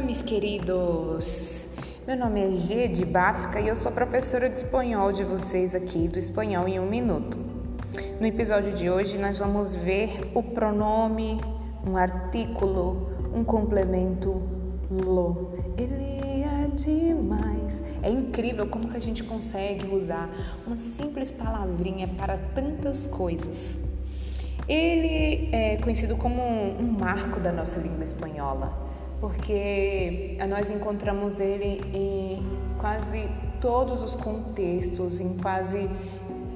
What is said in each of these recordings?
Olá, meus queridos! Meu nome é G de Báfica e eu sou professora de espanhol de vocês aqui do Espanhol em um Minuto. No episódio de hoje, nós vamos ver o pronome, um artículo, um complemento lo. Ele é demais. É incrível como que a gente consegue usar uma simples palavrinha para tantas coisas. Ele é conhecido como um marco da nossa língua espanhola, porque nós encontramos ele em quase todos os contextos, em quase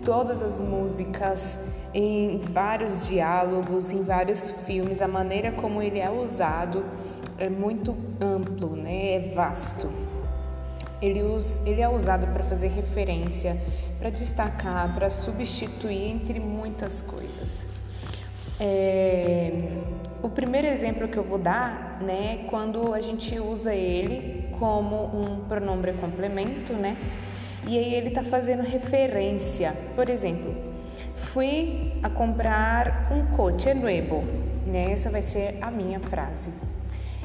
todas as músicas, em vários diálogos, em vários filmes. A maneira como ele é usado é muito amplo, né? é vasto. Ele, ele é usado para fazer referência, para destacar, para substituir entre muitas coisas. É, o primeiro exemplo que eu vou dar, né, é quando a gente usa ele como um pronome complemento, né? E aí ele está fazendo referência. Por exemplo, fui a comprar um coche nuevo, né? Essa vai ser a minha frase.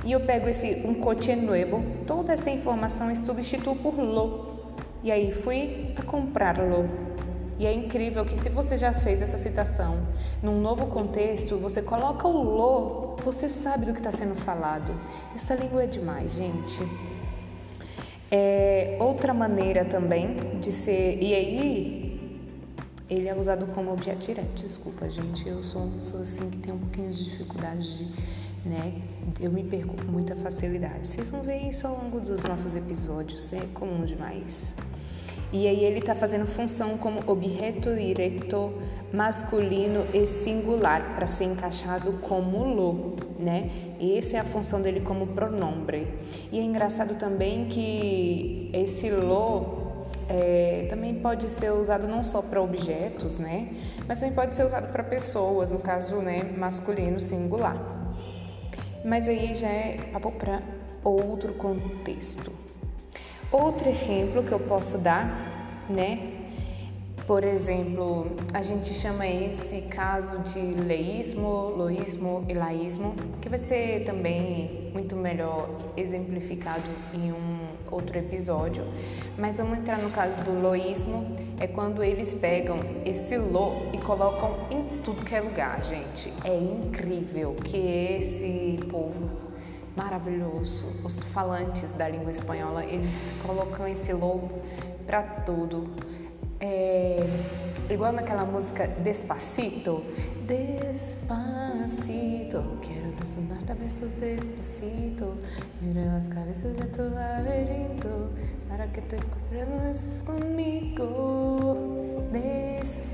E eu pego esse um coche nuevo, toda essa informação e substituo por lo. E aí fui a comprá-lo. E é incrível que se você já fez essa citação num novo contexto, você coloca o lo, você sabe do que está sendo falado. Essa língua é demais, gente. É outra maneira também de ser. E aí, ele é usado como objeto direto. Desculpa, gente, eu sou uma pessoa assim que tem um pouquinho de dificuldade de. Né? Eu me perco com muita facilidade. Vocês vão ver isso ao longo dos nossos episódios, é comum demais. E aí ele está fazendo função como objeto direto masculino e singular para ser encaixado como lo, né? E essa é a função dele como pronome. E é engraçado também que esse lo é, também pode ser usado não só para objetos, né? Mas também pode ser usado para pessoas, no caso, né, masculino singular. Mas aí já é papo para outro contexto. Outro exemplo que eu posso dar, né? Por exemplo, a gente chama esse caso de leísmo, loísmo e laísmo, que vai ser também muito melhor exemplificado em um outro episódio. Mas vamos entrar no caso do loísmo, é quando eles pegam esse lo e colocam em tudo que é lugar, gente. É incrível que esse povo maravilhoso. Os falantes da língua espanhola, eles colocam esse lobo para tudo. É, igual naquela música Despacito. Despacito, quero desnudar besos despacito. Mira as cabeças de tu laberinto, para que te conozcas comigo. Despacito.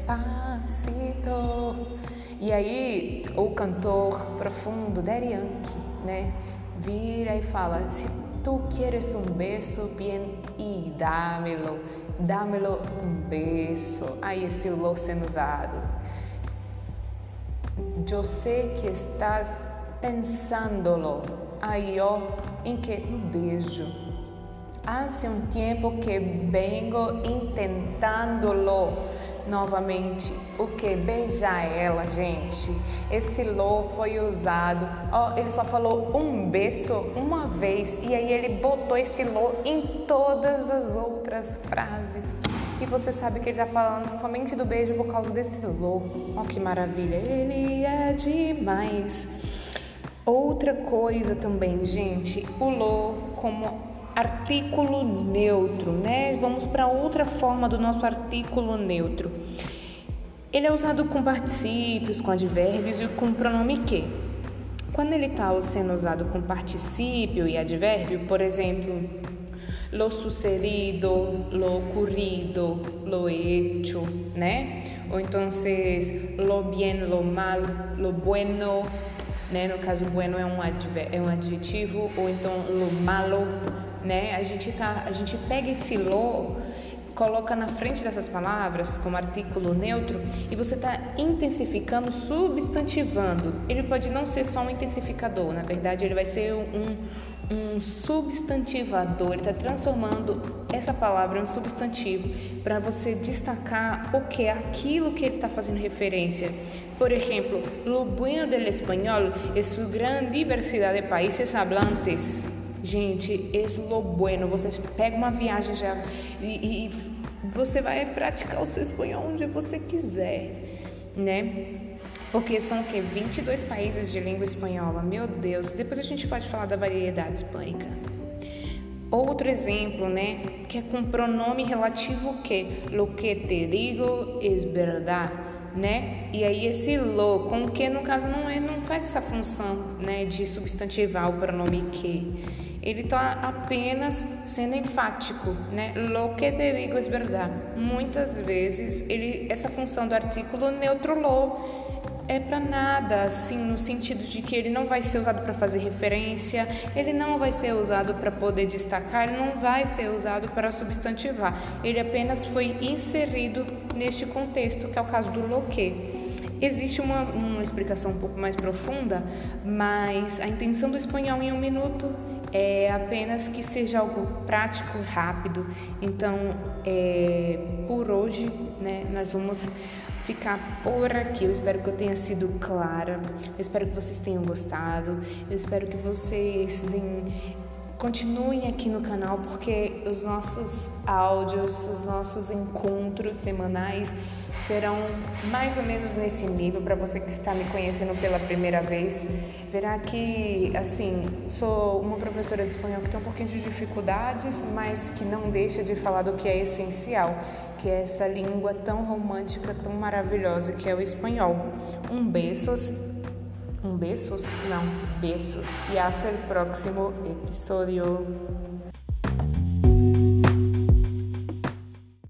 E aí, o cantor profundo, Daddy Yankee, né? Vira e fala: Se tu quieres um beijo, bien e dámelo, dámelo um beijo. Aí esse lo sendo usado. Eu sei que estás pensándolo. Aí ó, em que um beijo. Hace um tempo que vengo intentándolo novamente o que beijar ela, gente. Esse lo foi usado, ó, ele só falou um beijo uma vez e aí ele botou esse lo em todas as outras frases. E você sabe que ele está falando somente do beijo por causa desse lo. Ó, que maravilha! Ele é demais. Outra coisa também, gente, o lo como artículo neutro, né? Vamos para outra forma do nosso artículo neutro. Ele é usado com particípios, com advérbios e com pronome que. Quando ele está sendo usado com particípio e advérbio, por exemplo, lo sucedido, lo ocurrido, lo hecho, né? Ou então, lo bien, lo mal, lo bueno, né? No caso, bueno é um, é um adjetivo, ou então lo malo, né? A gente tá, a gente pega esse lo, coloca na frente dessas palavras como artículo neutro e você está intensificando, substantivando. Ele pode não ser só um intensificador, na verdade ele vai ser um, um substantivador. Ele está transformando essa palavra em um substantivo para você destacar o que é aquilo que ele está fazendo referência. Por exemplo, lo bueno del español es su gran diversidad de países hablantes. Gente, es lo bueno. Você pega uma viagem já e, e você vai praticar o seu espanhol onde você quiser, né? Porque são o quê? 22 países de língua espanhola. Meu Deus, depois a gente pode falar da variedade hispânica. Outro exemplo, né, que é com pronome relativo que lo que te digo es verdad, né? E aí esse lo com que no caso não é não faz essa função, né, de substantivar o pronome que. Ele está apenas sendo enfático, né? Lo que te digo es verdad. Muitas vezes ele essa função do artículo neutro lo é para nada, assim, no sentido de que ele não vai ser usado para fazer referência, ele não vai ser usado para poder destacar, ele não vai ser usado para substantivar. Ele apenas foi inserido neste contexto, que é o caso do loque. Existe uma, uma explicação um pouco mais profunda, mas a intenção do espanhol em um minuto é apenas que seja algo prático, rápido. Então, é, por hoje, né, nós vamos ficar por aqui. Eu espero que eu tenha sido clara. Eu espero que vocês tenham gostado. Eu espero que vocês deem, continuem aqui no canal porque os nossos áudios, os nossos encontros semanais serão mais ou menos nesse nível para você que está me conhecendo pela primeira vez. Verá que, assim, sou uma professora de espanhol que tem um pouquinho de dificuldades, mas que não deixa de falar do que é essencial, que é essa língua tão romântica, tão maravilhosa que é o espanhol. Um beijos, um beijos, não, beijos e hasta o próximo episódio.